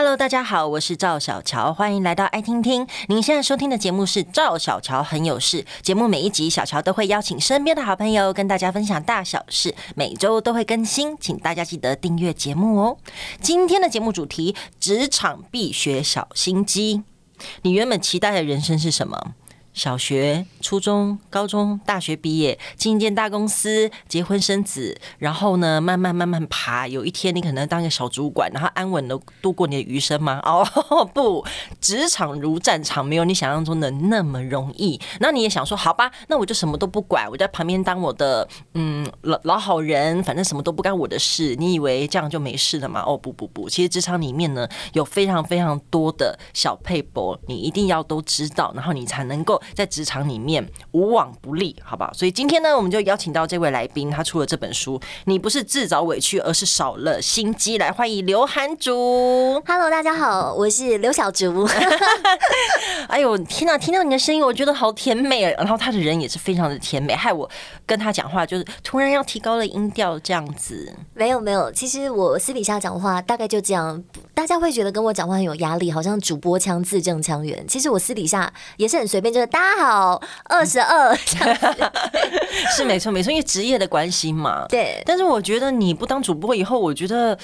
Hello，大家好，我是赵小乔，欢迎来到爱听听。您现在收听的节目是赵小乔很有事。节目每一集，小乔都会邀请身边的好朋友跟大家分享大小事，每周都会更新，请大家记得订阅节目哦。今天的节目主题：职场必学小心机。你原本期待的人生是什么？小学、初中、高中、大学毕业，进一间大公司，结婚生子，然后呢，慢慢慢慢爬。有一天，你可能当个小主管，然后安稳的度过你的余生吗？哦，不，职场如战场，没有你想象中的那么容易。那你也想说，好吧，那我就什么都不管，我在旁边当我的嗯老老好人，反正什么都不干我的事。你以为这样就没事了吗？哦，不不不，其实职场里面呢，有非常非常多的小撇步，你一定要都知道，然后你才能够。在职场里面无往不利，好不好？所以今天呢，我们就邀请到这位来宾，他出了这本书。你不是自找委屈，而是少了心机。来欢迎刘涵竹。Hello，大家好，我是刘小竹。哎呦，天哪！听到你的声音，我觉得好甜美。然后他的人也是非常的甜美，害我跟他讲话就是突然要提高了音调这样子。没有没有，其实我私底下讲话大概就这样，大家会觉得跟我讲话很有压力，好像主播腔字正腔圆。其实我私底下也是很随便，就是大家好，二十二 是没错没错，因为职业的关系嘛。对，但是我觉得你不当主播以后，我觉得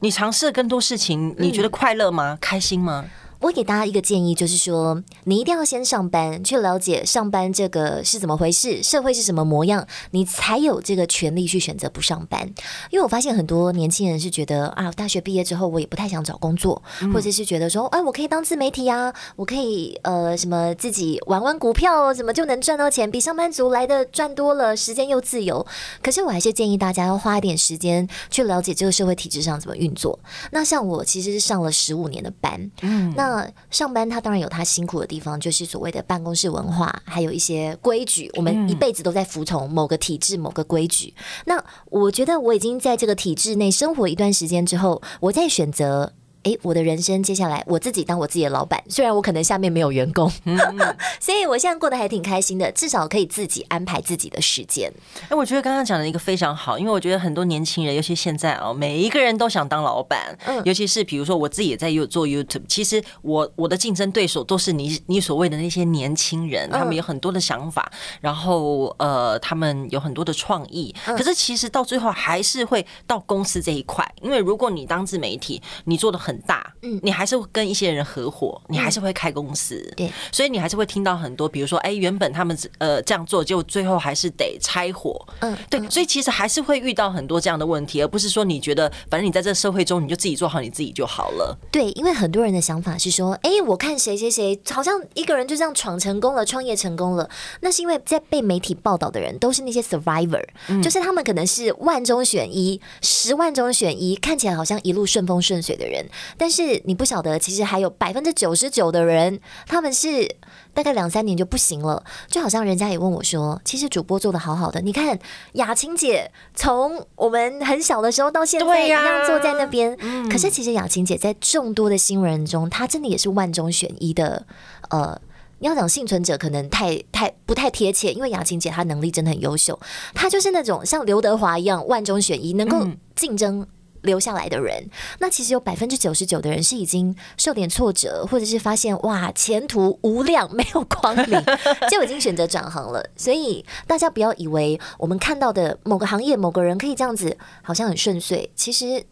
你尝试更多事情，你觉得快乐吗？开心吗？我给大家一个建议，就是说，你一定要先上班，去了解上班这个是怎么回事，社会是什么模样，你才有这个权利去选择不上班。因为我发现很多年轻人是觉得啊，大学毕业之后我也不太想找工作，或者是觉得说，哎，我可以当自媒体啊，我可以呃什么自己玩玩股票，怎么就能赚到钱，比上班族来的赚多了，时间又自由。可是我还是建议大家要花一点时间去了解这个社会体制上怎么运作。那像我其实是上了十五年的班，嗯，那。那上班，他当然有他辛苦的地方，就是所谓的办公室文化，还有一些规矩。我们一辈子都在服从某个体制、某个规矩。那我觉得我已经在这个体制内生活一段时间之后，我再选择。哎，我的人生接下来我自己当我自己的老板，虽然我可能下面没有员工，嗯、所以我现在过得还挺开心的，至少可以自己安排自己的时间。哎，我觉得刚刚讲的一个非常好，因为我觉得很多年轻人，尤其现在哦，每一个人都想当老板，嗯，尤其是比如说我自己也在做 YouTube，其实我我的竞争对手都是你你所谓的那些年轻人，他们有很多的想法，然后呃，他们有很多的创意，可是其实到最后还是会到公司这一块，因为如果你当自媒体，你做的很。很大，嗯，你还是会跟一些人合伙，你还是会开公司，对，所以你还是会听到很多，比如说，哎，原本他们呃这样做，就最后还是得拆伙，嗯，对，所以其实还是会遇到很多这样的问题，而不是说你觉得反正你在这个社会中，你就自己做好你自己就好了。对，因为很多人的想法是说，哎，我看谁谁谁好像一个人就这样闯成功了，创业成功了，那是因为在被媒体报道的人都是那些 survivor，嗯，就是他们可能是万中选一、十万中选一，看起来好像一路顺风顺水的人。但是你不晓得，其实还有百分之九十九的人，他们是大概两三年就不行了。就好像人家也问我说，其实主播做得好好的，你看雅琴姐从我们很小的时候到现在一样坐在那边。可是其实雅琴姐在众多的新人中，她真的也是万中选一的。呃，你要讲幸存者，可能太太不太贴切，因为雅琴姐她能力真的很优秀，她就是那种像刘德华一样万中选一，能够竞争。留下来的人，那其实有百分之九十九的人是已经受点挫折，或者是发现哇前途无量，没有光明，就已经选择转行了。所以大家不要以为我们看到的某个行业、某个人可以这样子，好像很顺遂。其实，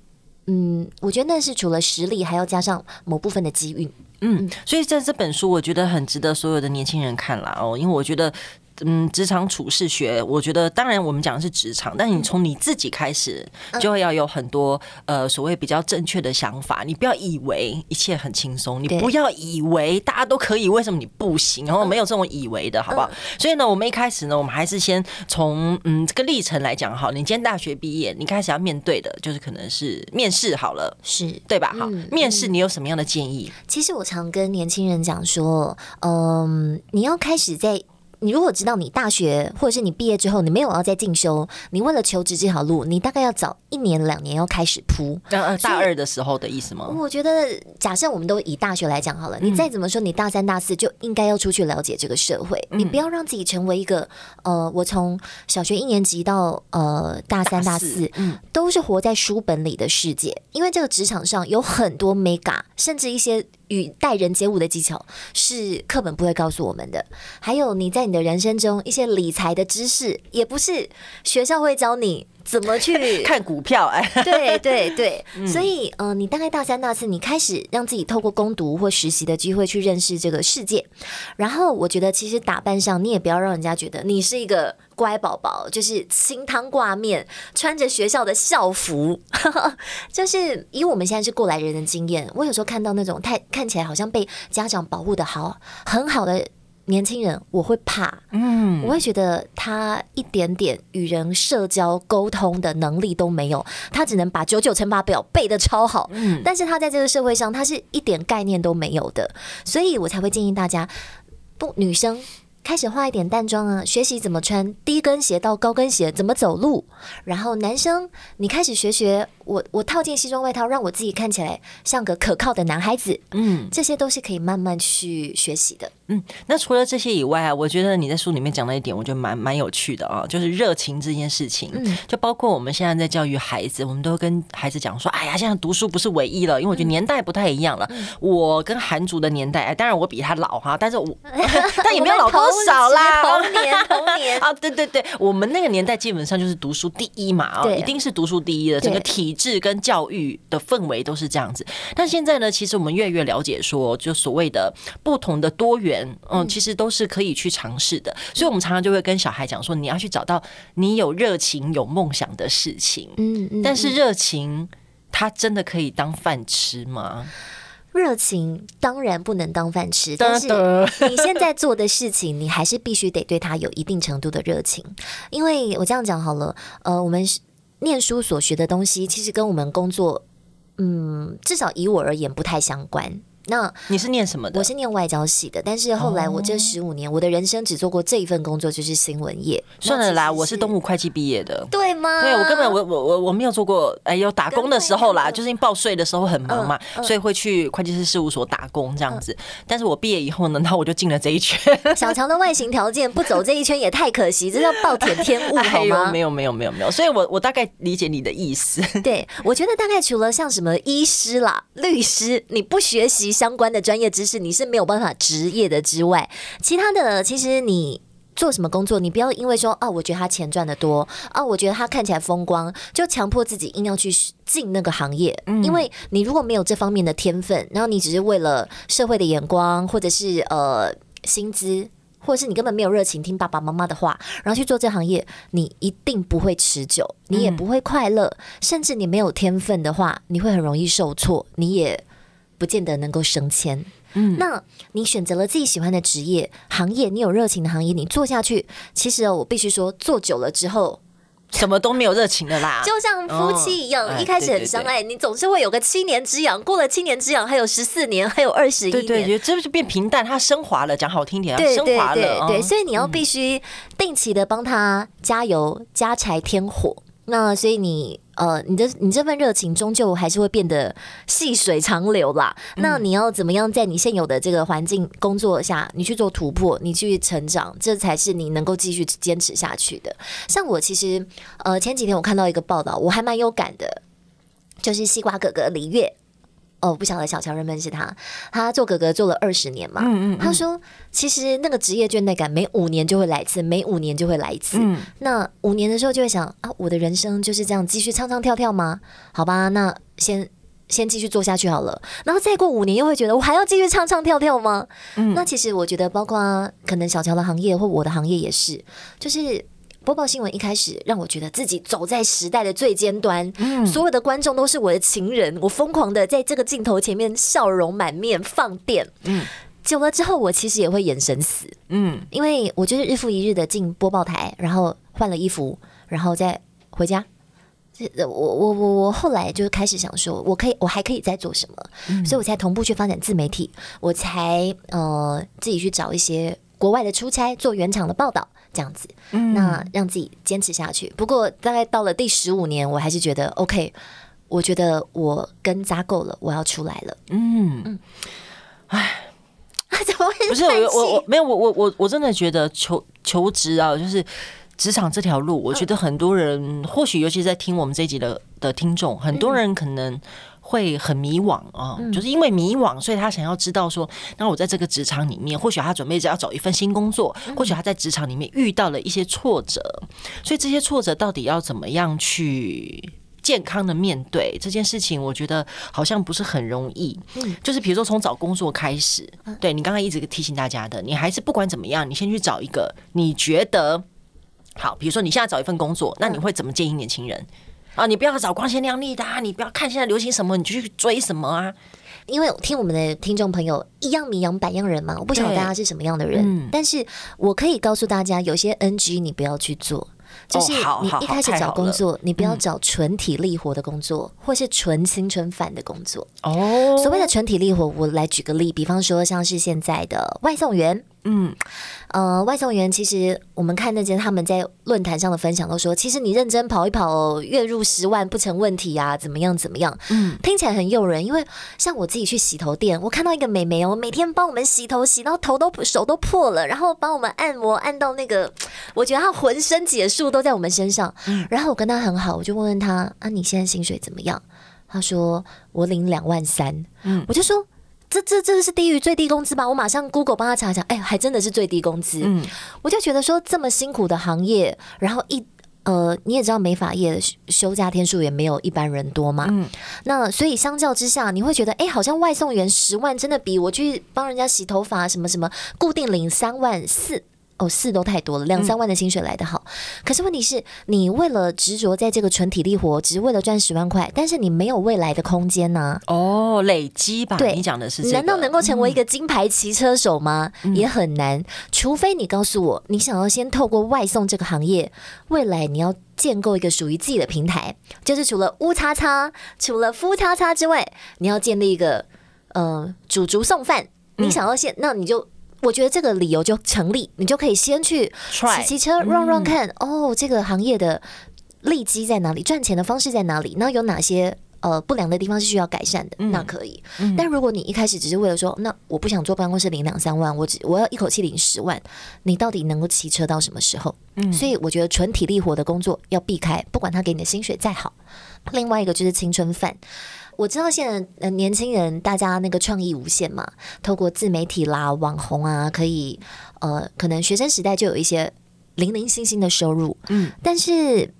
嗯，我觉得那是除了实力，还要加上某部分的机运。嗯，所以在这本书，我觉得很值得所有的年轻人看了哦，因为我觉得。嗯，职场处事学，我觉得当然我们讲的是职场，但你从你自己开始，就会要有很多呃所谓比较正确的想法。你不要以为一切很轻松，你不要以为大家都可以，为什么你不行？然后没有这种以为的好不好？所以呢，我们一开始呢，我们还是先从嗯这个历程来讲好。你今天大学毕业，你开始要面对的就是可能是面试好了，是对吧？好，面试你有什么样的建议？其实我常跟年轻人讲说，嗯，你要开始在。你如果知道你大学或者是你毕业之后你没有要再进修，你为了求职这条路，你大概要早一年两年要开始铺。呃，大二的时候的意思吗？我觉得，假设我们都以大学来讲好了，你再怎么说，你大三大四就应该要出去了解这个社会，嗯、你不要让自己成为一个呃，我从小学一年级到呃大三大四，大四嗯，都是活在书本里的世界，因为这个职场上有很多 mega，甚至一些。与待人接物的技巧是课本不会告诉我们的，还有你在你的人生中一些理财的知识，也不是学校会教你怎么去 看股票。哎，对对对，所以呃，你大概大三大四，你开始让自己透过攻读或实习的机会去认识这个世界。然后我觉得，其实打扮上你也不要让人家觉得你是一个。乖宝宝就是清汤挂面，穿着学校的校服，就是以我们现在是过来人的经验，我有时候看到那种太看起来好像被家长保护的好很好的年轻人，我会怕，嗯，我会觉得他一点点与人社交沟通的能力都没有，他只能把九九乘法表背的超好，嗯，但是他在这个社会上他是一点概念都没有的，所以我才会建议大家，不，女生。开始化一点淡妆啊，学习怎么穿低跟鞋到高跟鞋，怎么走路。然后男生，你开始学学我，我套件西装外套，让我自己看起来像个可靠的男孩子。嗯，这些都是可以慢慢去学习的。嗯，那除了这些以外啊，我觉得你在书里面讲的一点，我觉得蛮蛮有趣的啊，就是热情这件事情。嗯，就包括我们现在在教育孩子，我们都跟孩子讲说，哎呀，现在读书不是唯一了，因为我觉得年代不太一样了。嗯、我跟韩族的年代，哎，当然我比他老哈，但是我 但也没有老多少啦。童年，童年 啊，对对对，我们那个年代基本上就是读书第一嘛，啊，一定是读书第一的，整个体制跟教育的氛围都是这样子。但现在呢，其实我们越来越了解说，就所谓的不同的多元。嗯，其实都是可以去尝试的，所以我们常常就会跟小孩讲说，你要去找到你有热情、有梦想的事情。嗯嗯。但是热情，它真的可以当饭吃吗？热情当然不能当饭吃，但是你现在做的事情，你还是必须得对它有一定程度的热情。因为我这样讲好了，呃，我们念书所学的东西，其实跟我们工作，嗯，至少以我而言不太相关。那你是念什么的？我是念外交系的，但是后来我这十五年，我的人生只做过这一份工作，就是新闻业。算了啦，我是东吴会计毕业的，对吗？对，我根本我我我我没有做过，哎，有打工的时候啦，就是因为报税的时候很忙嘛，所以会去会计师事务所打工这样子。但是我毕业以后呢，那我就进了这一圈。小乔的外形条件不走这一圈也太可惜，这叫暴殄天物 好吗？没有没有没有没有，所以我我大概理解你的意思。对，我觉得大概除了像什么医师啦、律师，你不学习相关的专业知识，你是没有办法职业的之外，其他的其实你做什么工作，你不要因为说啊，我觉得他钱赚的多啊，我觉得他看起来风光，就强迫自己硬要去进那个行业。嗯，因为你如果没有这方面的天分，然后你只是为了社会的眼光，或者是呃薪资，或者是你根本没有热情听爸爸妈妈的话，然后去做这行业，你一定不会持久，你也不会快乐，甚至你没有天分的话，你会很容易受挫，你也不见得能够升迁。嗯，那你选择了自己喜欢的职业行业，你有热情的行业，你做下去，其实我必须说，做久了之后，什么都没有热情的啦。就像夫妻一样，哦、一开始很相爱，哎、对对对，你总是会有个七年之痒，过了七年之痒，还有十四年，还有二十一年，对对，这就变平淡，它升华了，讲好听点，对升华了，对，对，对，所以你要必须定期的帮他加油、加柴添火。那所以你呃，你的你这份热情终究还是会变得细水长流啦。嗯、那你要怎么样在你现有的这个环境工作下，你去做突破，你去成长，这才是你能够继续坚持下去的。像我其实呃前几天我看到一个报道，我还蛮有感的，就是西瓜哥哥李岳。哦，不晓得小乔认不认识他？他做哥哥做了二十年嘛。嗯嗯嗯。他说，其实那个职业倦怠感，每五年就会来一次，每五年就会来一次。嗯。那五年的时候就会想啊，我的人生就是这样继续唱唱跳跳吗？好吧，那先先继续做下去好了。然后再过五年又会觉得，我还要继续唱唱跳跳吗？嗯。那其实我觉得，包括可能小乔的行业或我的行业也是，就是。播报新闻一开始让我觉得自己走在时代的最尖端，嗯，所有的观众都是我的情人，我疯狂的在这个镜头前面笑容满面放电，嗯，久了之后我其实也会眼神死，嗯，因为我就是日复一日的进播报台，然后换了衣服，然后再回家，这我我我我后来就开始想说，我可以我还可以再做什么，嗯，所以我才同步去发展自媒体，我才呃自己去找一些。国外的出差，做原厂的报道，这样子，嗯，那让自己坚持下去。不过大概到了第十五年，我还是觉得 OK，我觉得我跟扎够了，我要出来了。嗯嗯，哎，怎么会？不是我我我没有我我我我真的觉得求求职啊，就是职场这条路，我觉得很多人，或许尤其在听我们这一集的的听众，很多人可能。会很迷惘啊，就是因为迷惘，所以他想要知道说，那我在这个职场里面，或许他准备着要找一份新工作，或许他在职场里面遇到了一些挫折，所以这些挫折到底要怎么样去健康的面对这件事情，我觉得好像不是很容易。就是比如说从找工作开始，对你刚才一直提醒大家的，你还是不管怎么样，你先去找一个你觉得好，比如说你现在找一份工作，那你会怎么建议年轻人？啊，你不要找光鲜亮丽的啊！你不要看现在流行什么，你就去追什么啊！因为听我们的听众朋友一样米养百样人嘛，我不晓得大家是什么样的人，嗯、但是我可以告诉大家，有些 NG 你不要去做，就是你一开始找工作，你不要找纯体力活的工作，或是纯青春饭的工作。哦，所谓的纯体力活，我来举个例，比方说像是现在的外送员。嗯，呃，外送员其实我们看那些他们在论坛上的分享都说，其实你认真跑一跑，月入十万不成问题啊，怎么样怎么样？嗯，听起来很诱人。因为像我自己去洗头店，我看到一个美眉哦，每天帮我们洗头，洗到头都手都破了，然后帮我们按摩，按到那个，我觉得她浑身解数都在我们身上。嗯，然后我跟她很好，我就问问她啊，你现在薪水怎么样？她说我领两万三。嗯，我就说。这这这是低于最低工资吧？我马上 Google 帮他查查，哎，还真的是最低工资。嗯，我就觉得说这么辛苦的行业，然后一呃，你也知道美发业休假天数也没有一般人多嘛。嗯，那所以相较之下，你会觉得哎，好像外送员十万真的比我去帮人家洗头发什么什么固定领三万四。哦，四都太多了，两三万的薪水来得好。嗯、可是问题是，你为了执着在这个纯体力活，只是为了赚十万块，但是你没有未来的空间呢、啊？哦，累积吧？对，你讲的是这个。难道能够成为一个金牌骑车手吗？嗯、也很难，除非你告诉我，你想要先透过外送这个行业，未来你要建构一个属于自己的平台，就是除了乌叉叉，除了夫叉叉之外，你要建立一个呃煮竹送饭。你想要先，嗯、那你就。我觉得这个理由就成立，你就可以先去骑骑车 run run 看，哦，这个行业的利基在哪里，赚钱的方式在哪里，那有哪些呃不良的地方是需要改善的，那可以。但如果你一开始只是为了说，那我不想坐办公室领两三万，我只我要一口气领十万，你到底能够骑车到什么时候？所以我觉得纯体力活的工作要避开，不管他给你的薪水再好。另外一个就是青春饭。我知道现在呃年轻人大家那个创意无限嘛，透过自媒体啦、网红啊，可以呃可能学生时代就有一些零零星星的收入，嗯，但是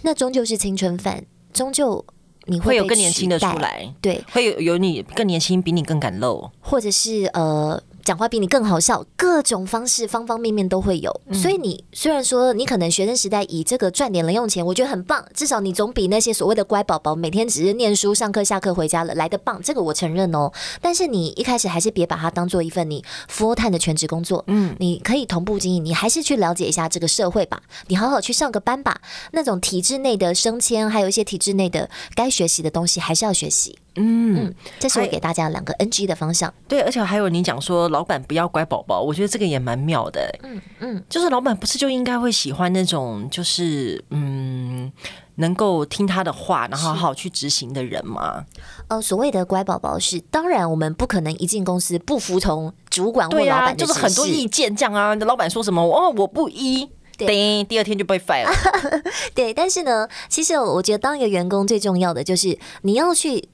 那终究是青春饭，终究你会，会有更年轻的出来，对，会有有你更年轻比你更敢露，或者是呃。讲话比你更好笑，各种方式方方面面都会有。所以你虽然说你可能学生时代以这个赚点零用钱，我觉得很棒，至少你总比那些所谓的乖宝宝每天只是念书、上课、下课回家了来的棒。这个我承认哦。但是你一开始还是别把它当做一份你 full time 的全职工作。嗯，你可以同步经营，你还是去了解一下这个社会吧。你好好去上个班吧。那种体制内的升迁，还有一些体制内的该学习的东西，还是要学习。嗯，嗯，这是我给大家两个 NG 的方向。对，而且还有你讲说，老板不要乖宝宝，我觉得这个也蛮妙的。嗯嗯，就是老板不是就应该会喜欢那种，就是嗯，能够听他的话，然后好好去执行的人吗？呃，所谓的乖宝宝是，当然我们不可能一进公司不服从主管或老板就是很多意见这样啊。老板说什么，哦，我不依。对，第二天就被 fire 了。对，但是呢，其实我觉得当一个员工最重要的就是你要去。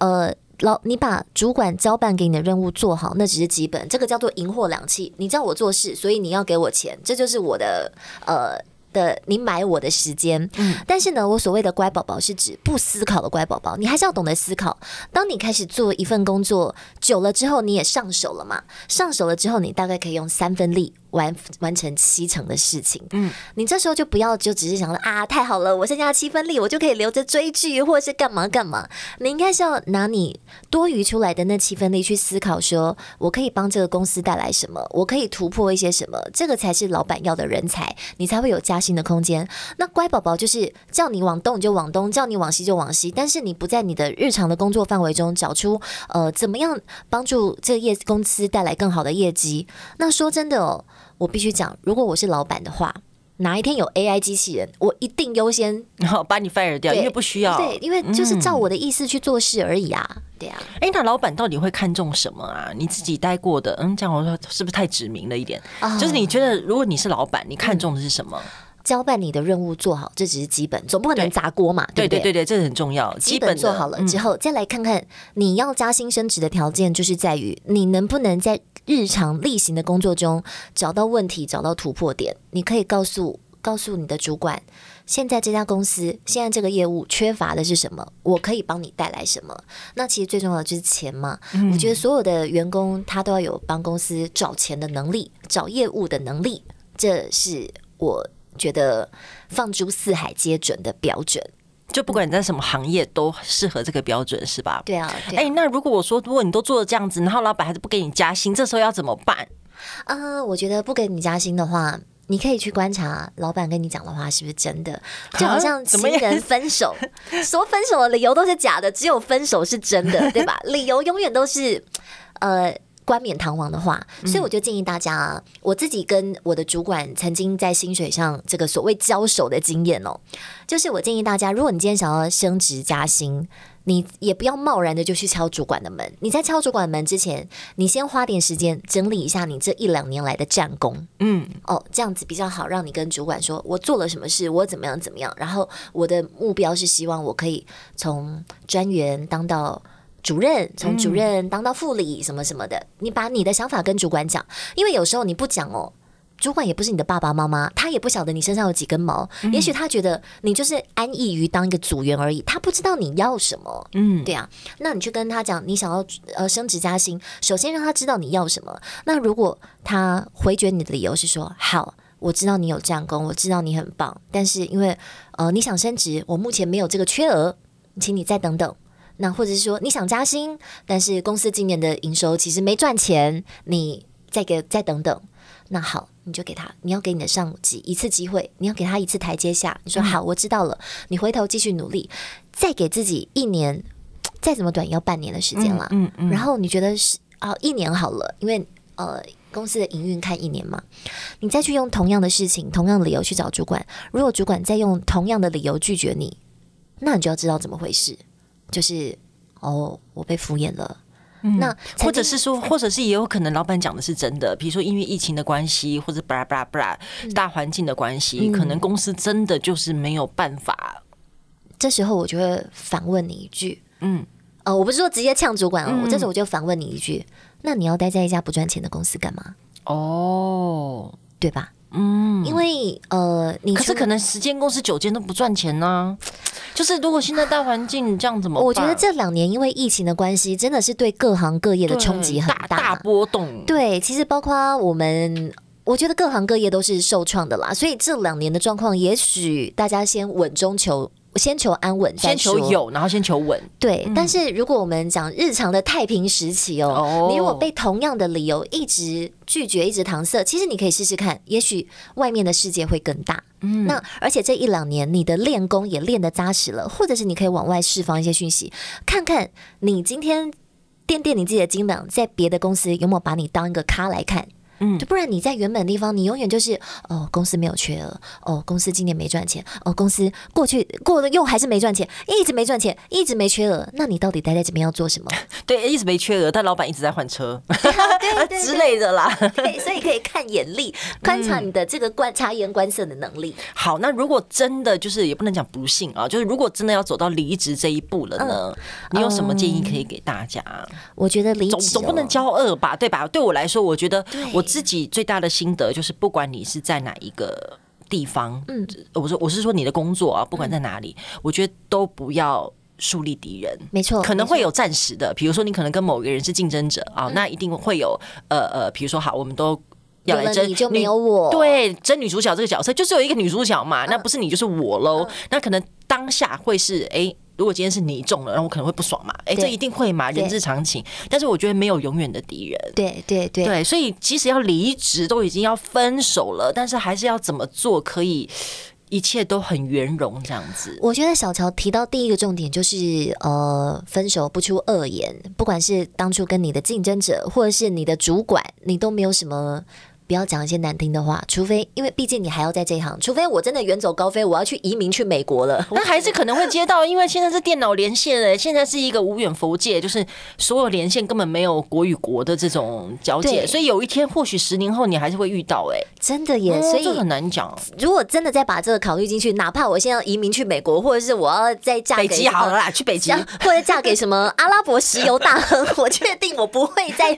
呃，老，你把主管交办给你的任务做好，那只是基本，这个叫做银货两气。你叫我做事，所以你要给我钱，这就是我的呃的，你买我的时间。嗯，但是呢，我所谓的乖宝宝是指不思考的乖宝宝，你还是要懂得思考。当你开始做一份工作久了之后，你也上手了嘛？上手了之后，你大概可以用三分力。完完成七成的事情，嗯，你这时候就不要就只是想说啊，太好了，我剩下七分力，我就可以留着追剧或者是干嘛干嘛。你应该是要拿你多余出来的那七分力去思考，说我可以帮这个公司带来什么，我可以突破一些什么，这个才是老板要的人才，你才会有加薪的空间。那乖宝宝就是叫你往东你就往东，叫你往西就往西，但是你不在你的日常的工作范围中找出呃怎么样帮助这个业公司带来更好的业绩。那说真的哦。我必须讲，如果我是老板的话。哪一天有 AI 机器人，我一定优先 然后把你 fire 掉，因为不需要。对，因为就是照我的意思去做事而已啊。嗯、对啊。哎，那老板到底会看重什么啊？你自己待过的，嗯，这样我说是不是太指明了一点？哦、就是你觉得，如果你是老板，你看重的是什么？交办你的任务做好，这只是基本，总不可能砸锅嘛。对，对对对对，这是很重要。基本做好了之后，嗯、再来看看你要加薪升职的条件，就是在于你能不能在日常例行的工作中找到问题，找到突破点。你可以告诉。告诉你的主管，现在这家公司现在这个业务缺乏的是什么？我可以帮你带来什么？那其实最重要的就是钱嘛。嗯、我觉得所有的员工他都要有帮公司找钱的能力，找业务的能力，这是我觉得放诸四海皆准的标准。就不管你在什么行业，都适合这个标准，是吧？对啊。哎、啊欸，那如果我说，如果你都做了这样子，然后老板还是不给你加薪，这时候要怎么办？啊、呃，我觉得不给你加薪的话。你可以去观察老板跟你讲的话是不是真的，就好像情人分手，说分手的理由都是假的，只有分手是真的，对吧？理由永远都是呃冠冕堂皇的话，所以我就建议大家啊，我自己跟我的主管曾经在薪水上这个所谓交手的经验哦，就是我建议大家，如果你今天想要升职加薪。你也不要贸然的就去敲主管的门。你在敲主管的门之前，你先花点时间整理一下你这一两年来的战功。嗯，哦，这样子比较好，让你跟主管说，我做了什么事，我怎么样怎么样。然后我的目标是希望我可以从专员当到主任，从主任当到副理，什么什么的。你把你的想法跟主管讲，因为有时候你不讲哦。主管也不是你的爸爸妈妈，他也不晓得你身上有几根毛。嗯、也许他觉得你就是安逸于当一个组员而已，他不知道你要什么。嗯，对啊。那你去跟他讲，你想要呃升职加薪，首先让他知道你要什么。那如果他回绝你的理由是说，好，我知道你有战功，我知道你很棒，但是因为呃你想升职，我目前没有这个缺额，请你再等等。那或者是说你想加薪，但是公司今年的营收其实没赚钱，你再给再等等。那好，你就给他，你要给你的上级一次机会，你要给他一次台阶下。你说好，我知道了，你回头继续努力，再给自己一年，再怎么短也要半年的时间了。嗯嗯。然后你觉得是啊，一年好了，因为呃公司的营运看一年嘛，你再去用同样的事情、同样的理由去找主管，如果主管再用同样的理由拒绝你，那你就要知道怎么回事，就是哦，我被敷衍了。嗯、那或者是说，或者是也有可能老板讲的是真的，比如说因为疫情的关系，或者巴拉巴拉巴拉大环境的关系，嗯、可能公司真的就是没有办法。这时候我就会反问你一句，嗯，呃，我不是说直接呛主管哦，嗯、我这时候我就反问你一句，那你要待在一家不赚钱的公司干嘛？哦，对吧？嗯，因为呃，你可是可能十间公司九间都不赚钱呢、啊。就是如果现在大环境这样怎么办？我觉得这两年因为疫情的关系，真的是对各行各业的冲击很大，大波动。对，其实包括我们，我觉得各行各业都是受创的啦。所以这两年的状况，也许大家先稳中求。先求安稳，先求有，然后先求稳。对，嗯、但是如果我们讲日常的太平时期哦，哦你如果被同样的理由一直拒绝，一直搪塞，其实你可以试试看，也许外面的世界会更大。嗯，那而且这一两年你的练功也练得扎实了，或者是你可以往外释放一些讯息，看看你今天垫垫你自己的斤两，在别的公司有没有把你当一个咖来看。嗯，就不然你在原本的地方，你永远就是哦，公司没有缺额，哦，公司今年没赚钱，哦，公司过去过了又还是没赚钱，一直没赚钱，一直没缺额，那你到底待在这边要做什么？对，一直没缺额，但老板一直在换车，对 之类的啦。对，所以可以看眼力，观察你的这个观察言观色的能力。好，那如果真的就是也不能讲不幸啊，就是如果真的要走到离职这一步了呢，你有什么建议可以给大家？我觉得离职总总不能骄傲吧，对吧？对我来说，我觉得我。自己最大的心得就是，不管你是在哪一个地方，嗯，我说我是说你的工作啊，不管在哪里，我觉得都不要树立敌人。没错，可能会有暂时的，比如说你可能跟某个人是竞争者啊，那一定会有呃呃，比如说好，我们都要来争，你就没有我，对，争女主角这个角色就是有一个女主角嘛，那不是你就是我喽，那可能当下会是哎。如果今天是你中了，然后我可能会不爽嘛？哎，这一定会嘛，人之常情。但是我觉得没有永远的敌人。对对对，对，所以即使要离职，都已经要分手了，但是还是要怎么做可以一切都很圆融这样子？我觉得小乔提到第一个重点就是呃，分手不出恶言，不管是当初跟你的竞争者，或者是你的主管，你都没有什么不要讲一些难听的话，除非因为毕竟你还要在这一行，除非我真的远走高飞，我要去移民去美国了，那还是可能会接到，因为现在是电脑连线诶，现在是一个无远佛界，就是所有连线根本没有国与国的这种交界，所以有一天或许十年后你还是会遇到诶，真的耶，所以这很难讲。如果真的再把这个考虑进去，哪怕我现在要移民去美国，或者是我要再嫁给北极好了啦，去北极，或者嫁给什么阿拉伯石油大亨，我确定我不会再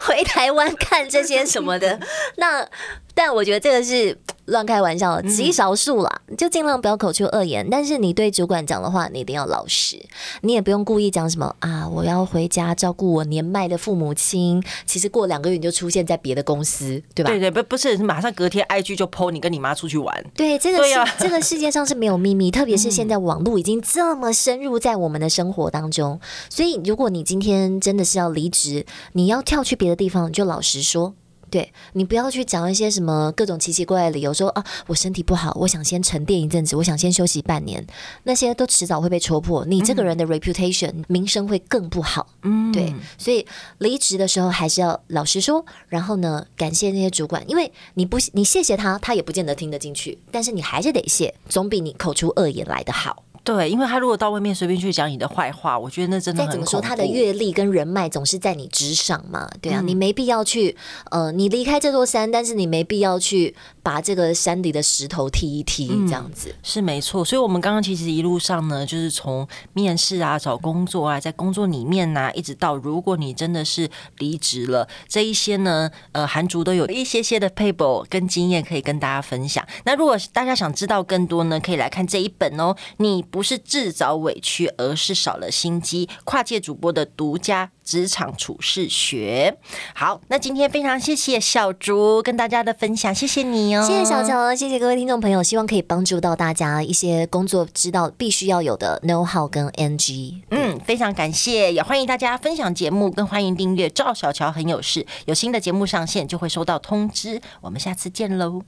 回台湾看这些什么的。那，但我觉得这个是乱开玩笑，极少数啦，就尽量不要口出恶言。但是你对主管讲的话，你一定要老实，你也不用故意讲什么啊，我要回家照顾我年迈的父母亲。其实过两个月你就出现在别的公司，对吧？对对，不不是马上隔天 IG 就 po 你跟你妈出去玩。对，这个是这个世界上是没有秘密，特别是现在网络已经这么深入在我们的生活当中。所以如果你今天真的是要离职，你要跳去别的地方，你就老实说。对，你不要去讲一些什么各种奇奇怪怪的理由，说啊，我身体不好，我想先沉淀一阵子，我想先休息半年，那些都迟早会被戳破，你这个人的 reputation、嗯、名声会更不好。嗯，对，所以离职的时候还是要老实说，然后呢，感谢那些主管，因为你不你谢谢他，他也不见得听得进去，但是你还是得谢，总比你口出恶言来的好。对，因为他如果到外面随便去讲你的坏话，我觉得那真的很。再怎么说，他的阅历跟人脉总是在你之上嘛，对啊，嗯、你没必要去，呃，你离开这座山，但是你没必要去把这个山里的石头踢一踢，这样子、嗯、是没错。所以，我们刚刚其实一路上呢，就是从面试啊、找工作啊，在工作里面呢、啊，一直到如果你真的是离职了，这一些呢，呃，韩竹都有一些些的 paper 跟经验可以跟大家分享。那如果大家想知道更多呢，可以来看这一本哦，你。不是自找委屈，而是少了心机。跨界主播的独家职场处事学。好，那今天非常谢谢小竹跟大家的分享，谢谢你哦，谢谢小乔，谢谢各位听众朋友，希望可以帮助到大家一些工作知道必须要有的 know how 跟 NG。嗯，非常感谢，也欢迎大家分享节目，更欢迎订阅赵小乔很有事，有新的节目上线就会收到通知。我们下次见喽。